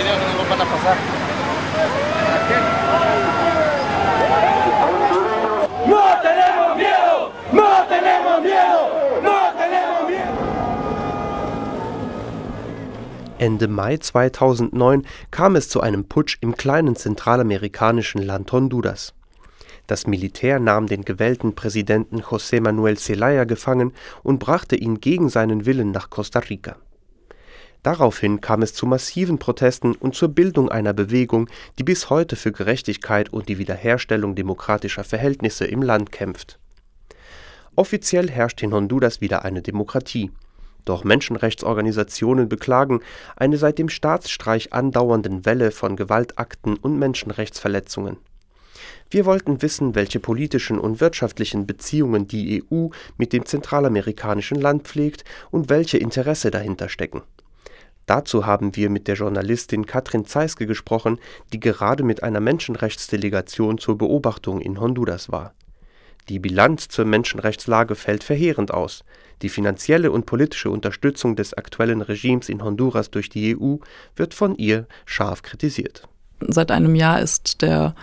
video que no lo van a pasar. No tenemos miedo, no tenemos miedo, no tenemos miedo. Ende Mai 2009 kam es zu einem Putsch im kleinen zentralamerikanischen Land Honduras. Das Militär nahm den gewählten Präsidenten José Manuel Zelaya gefangen und brachte ihn gegen seinen Willen nach Costa Rica. Daraufhin kam es zu massiven Protesten und zur Bildung einer Bewegung, die bis heute für Gerechtigkeit und die Wiederherstellung demokratischer Verhältnisse im Land kämpft. Offiziell herrscht in Honduras wieder eine Demokratie. Doch Menschenrechtsorganisationen beklagen eine seit dem Staatsstreich andauernden Welle von Gewaltakten und Menschenrechtsverletzungen. Wir wollten wissen, welche politischen und wirtschaftlichen Beziehungen die EU mit dem zentralamerikanischen Land pflegt und welche Interesse dahinter stecken. Dazu haben wir mit der Journalistin Katrin Zeiske gesprochen, die gerade mit einer Menschenrechtsdelegation zur Beobachtung in Honduras war. Die Bilanz zur Menschenrechtslage fällt verheerend aus. Die finanzielle und politische Unterstützung des aktuellen Regimes in Honduras durch die EU wird von ihr scharf kritisiert. Seit einem Jahr ist der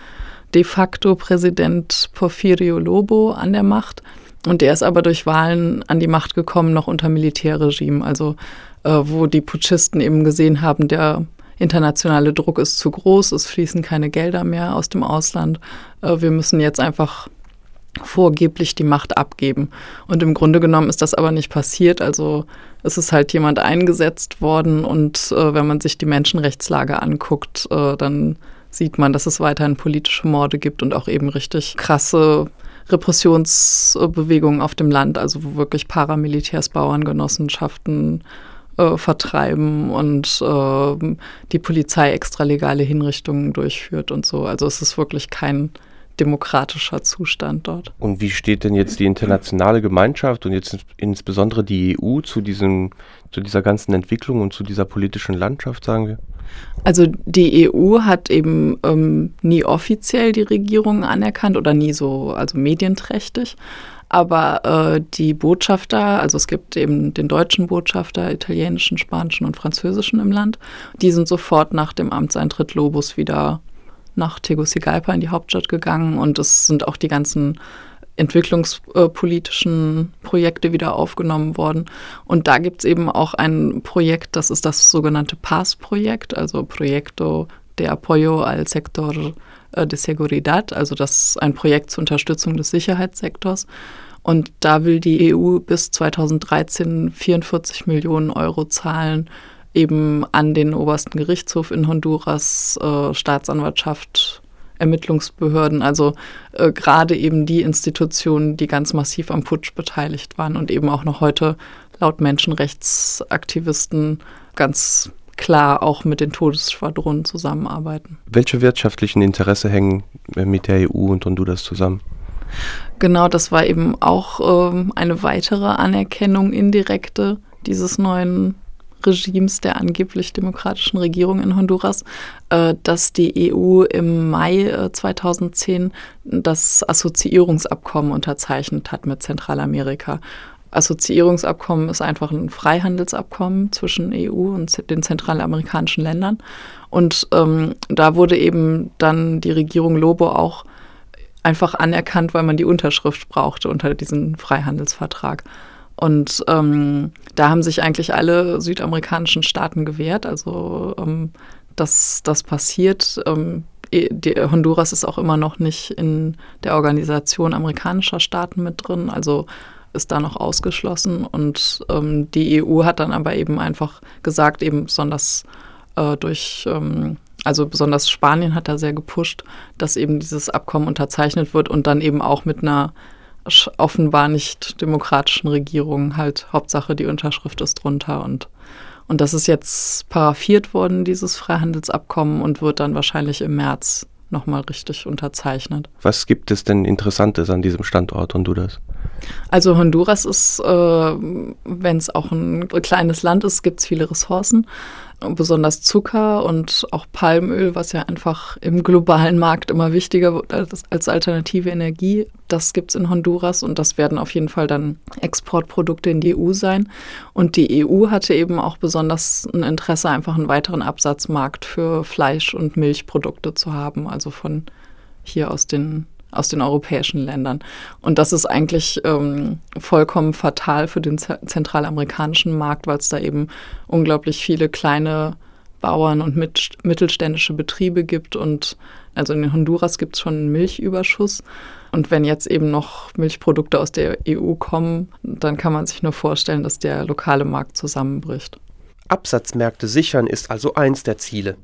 de facto Präsident Porfirio Lobo an der Macht. Und der ist aber durch Wahlen an die Macht gekommen, noch unter Militärregime, also wo die Putschisten eben gesehen haben, der internationale Druck ist zu groß, es fließen keine Gelder mehr aus dem Ausland. Äh, wir müssen jetzt einfach vorgeblich die Macht abgeben. Und im Grunde genommen ist das aber nicht passiert. Also es ist halt jemand eingesetzt worden und äh, wenn man sich die Menschenrechtslage anguckt, äh, dann sieht man, dass es weiterhin politische Morde gibt und auch eben richtig krasse Repressionsbewegungen auf dem Land, also wo wirklich Paramilitärs Bauerngenossenschaften äh, vertreiben und äh, die Polizei extralegale Hinrichtungen durchführt und so. Also es ist wirklich kein demokratischer Zustand dort. Und wie steht denn jetzt die internationale Gemeinschaft und jetzt insbesondere die EU zu, diesem, zu dieser ganzen Entwicklung und zu dieser politischen Landschaft, sagen wir? Also die EU hat eben ähm, nie offiziell die Regierung anerkannt oder nie so, also medienträchtig. Aber äh, die Botschafter, also es gibt eben den deutschen Botschafter, italienischen, spanischen und französischen im Land, die sind sofort nach dem Amtseintritt Lobos wieder nach Tegucigalpa in die Hauptstadt gegangen und es sind auch die ganzen entwicklungspolitischen Projekte wieder aufgenommen worden. Und da gibt es eben auch ein Projekt, das ist das sogenannte PAS-Projekt, also Proyecto de Apoyo al Sector de Seguridad, also das ist ein Projekt zur Unterstützung des Sicherheitssektors. Und da will die EU bis 2013 44 Millionen Euro zahlen, eben an den obersten Gerichtshof in Honduras, äh, Staatsanwaltschaft, Ermittlungsbehörden, also äh, gerade eben die Institutionen, die ganz massiv am Putsch beteiligt waren und eben auch noch heute laut Menschenrechtsaktivisten ganz klar auch mit den Todesschwadronen zusammenarbeiten. Welche wirtschaftlichen Interesse hängen äh, mit der EU und Honduras zusammen? Genau, das war eben auch ähm, eine weitere Anerkennung indirekte dieses neuen Regimes der angeblich demokratischen Regierung in Honduras, äh, dass die EU im Mai äh, 2010 das Assoziierungsabkommen unterzeichnet hat mit Zentralamerika. Assoziierungsabkommen ist einfach ein Freihandelsabkommen zwischen EU und den zentralamerikanischen Ländern. Und ähm, da wurde eben dann die Regierung Lobo auch einfach anerkannt, weil man die Unterschrift brauchte unter diesem Freihandelsvertrag. Und ähm, da haben sich eigentlich alle südamerikanischen Staaten gewehrt. Also ähm, dass das passiert. Ähm, die, Honduras ist auch immer noch nicht in der Organisation amerikanischer Staaten mit drin. Also ist da noch ausgeschlossen. Und ähm, die EU hat dann aber eben einfach gesagt, eben besonders äh, durch, ähm, also besonders Spanien hat da sehr gepusht, dass eben dieses Abkommen unterzeichnet wird und dann eben auch mit einer offenbar nicht demokratischen Regierungen halt Hauptsache die Unterschrift ist drunter und und das ist jetzt paraffiert worden, dieses Freihandelsabkommen und wird dann wahrscheinlich im März nochmal richtig unterzeichnet. Was gibt es denn Interessantes an diesem Standort Honduras? Also Honduras ist, äh, wenn es auch ein kleines Land ist, gibt es viele Ressourcen. besonders Zucker und auch Palmöl, was ja einfach im globalen Markt immer wichtiger wird als, alternative Energie. Das gibt es in Honduras und das werden auf jeden Fall dann Exportprodukte in die EU sein. Und die EU hatte eben auch besonders ein Interesse, einfach einen weiteren Absatzmarkt für Fleisch- und Milchprodukte zu haben, also von hier aus den aus den europäischen Ländern. Und das ist eigentlich ähm, vollkommen fatal für den zentralamerikanischen Markt, weil es da eben unglaublich viele kleine Bauern und mit, mittelständische Betriebe gibt. Und also in Honduras gibt es schon einen Milchüberschuss. Und wenn jetzt eben noch Milchprodukte aus der EU kommen, dann kann man sich nur vorstellen, dass der lokale Markt zusammenbricht. Absatzmärkte sichern ist also eins der Ziele.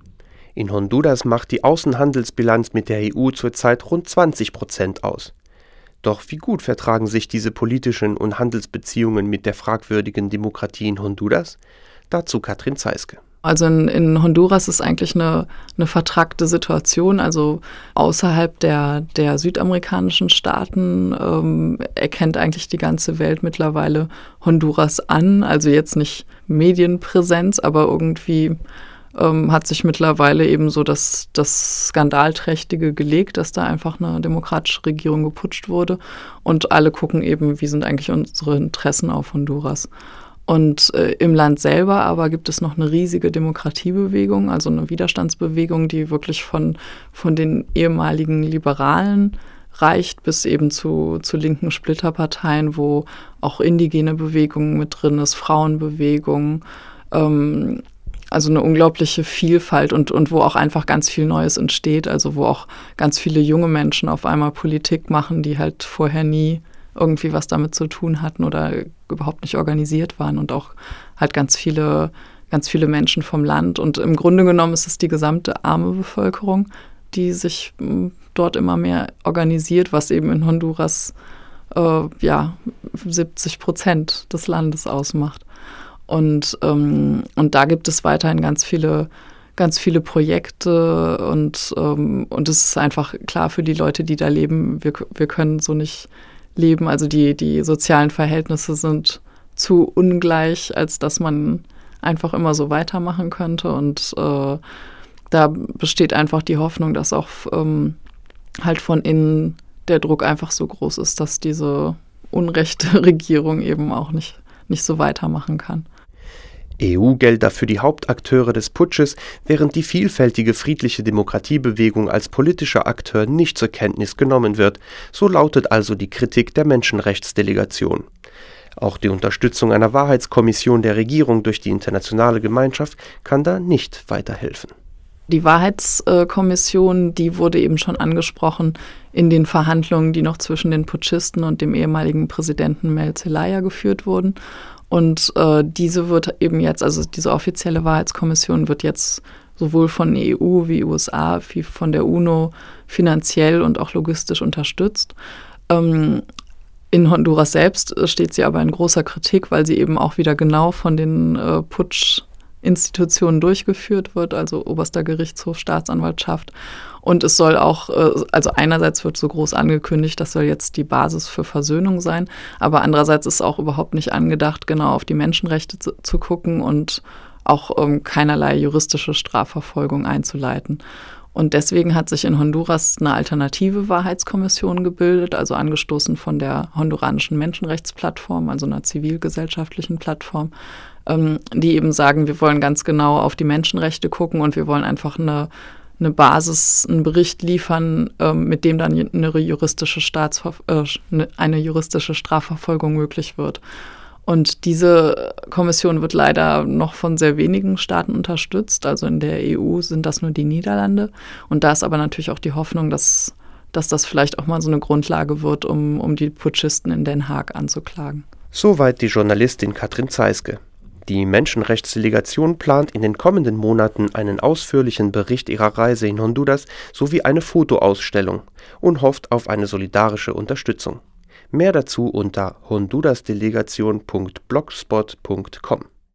In Honduras macht die Außenhandelsbilanz mit der EU zurzeit rund 20 Prozent aus. Doch wie gut vertragen sich diese politischen und Handelsbeziehungen mit der fragwürdigen Demokratie in Honduras? Dazu Katrin Zeiske. Also in, in, Honduras ist eigentlich eine, eine vertrackte Situation. Also außerhalb der, der südamerikanischen Staaten ähm, erkennt eigentlich die ganze Welt mittlerweile Honduras an. Also jetzt nicht Medienpräsenz, aber irgendwie ähm, hat sich mittlerweile eben so das, das Skandalträchtige gelegt, dass da einfach eine demokratische Regierung geputscht wurde. Und alle gucken eben, wie sind eigentlich unsere Interessen auf Honduras. Und äh, im Land selber aber gibt es noch eine riesige Demokratiebewegung, also eine Widerstandsbewegung, die wirklich von, von den ehemaligen Liberalen reicht bis eben zu, zu linken Splitterparteien, wo auch indigene Bewegungen mit drin ist, Frauenbewegungen, ähm, also eine unglaubliche Vielfalt und, und wo auch einfach ganz viel Neues entsteht. Also wo auch ganz viele junge Menschen auf einmal Politik machen, die halt vorher nie irgendwie was damit zu tun hatten oder überhaupt nicht organisiert waren und auch halt ganz viele, ganz viele Menschen vom Land. Und im Grunde genommen ist es die gesamte arme Bevölkerung, die sich hm, dort immer mehr organisiert, was eben in Honduras äh, ja 70 Prozent des Landes ausmacht. Und, ähm, und da gibt es weiterhin ganz viele, ganz viele Projekte und, ähm, und es ist einfach klar für die Leute, die da leben, wir, wir können so nicht leben. Also die, die sozialen Verhältnisse sind zu ungleich, als dass man einfach immer so weitermachen könnte. Und äh, da besteht einfach die Hoffnung, dass auch ähm, halt von innen der Druck einfach so groß ist, dass diese unrechte Regierung eben auch nicht, nicht so weitermachen kann. EU-Gelder für die Hauptakteure des Putsches, während die vielfältige friedliche Demokratiebewegung als politischer Akteur nicht zur Kenntnis genommen wird, so lautet also die Kritik der Menschenrechtsdelegation. Auch die Unterstützung einer Wahrheitskommission der Regierung durch die internationale Gemeinschaft kann da nicht weiterhelfen. Die Wahrheitskommission, die wurde eben schon angesprochen in den Verhandlungen, die noch zwischen den Putschisten und dem ehemaligen Präsidenten Mel Zelaya geführt wurden. Und äh, diese wird eben jetzt, also diese offizielle Wahrheitskommission wird jetzt sowohl von EU wie USA wie von der UNO finanziell und auch logistisch unterstützt. Ähm, in Honduras selbst steht sie aber in großer Kritik, weil sie eben auch wieder genau von den äh, Putsch Institutionen durchgeführt wird, also oberster Gerichtshof, Staatsanwaltschaft. Und es soll auch, äh, also einerseits wird so groß angekündigt, das soll jetzt die Basis für Versöhnung sein, aber andererseits ist auch überhaupt nicht angedacht, genau auf die Menschenrechte zu, zu gucken und auch ähm, keinerlei juristische Strafverfolgung einzuleiten. Und deswegen hat sich in Honduras eine alternative Wahrheitskommission gebildet, also angestoßen von der honduranischen Menschenrechtsplattform, also einer zivilgesellschaftlichen Plattform, ähm, die eben sagen, wir wollen ganz genau auf die Menschenrechte gucken und wir wollen einfach eine, eine Basis, einen Bericht liefern, ähm, mit dem dann eine juristische, Staatsver äh, eine juristische Strafverfolgung möglich wird. Und diese Kommission wird leider noch von sehr wenigen Staaten unterstützt. Also in der EU sind das nur die Niederlande. Und da ist aber natürlich auch die Hoffnung, dass, dass das vielleicht auch mal so eine Grundlage wird, um, um die Putschisten in Den Haag anzuklagen. Soweit die Journalistin Katrin Zeiske. Die Menschenrechtsdelegation plant in den kommenden Monaten einen ausführlichen Bericht ihrer Reise in Honduras sowie eine Fotoausstellung und hofft auf eine solidarische Unterstützung. Mehr dazu unter hondurasdelegation.blogspot.com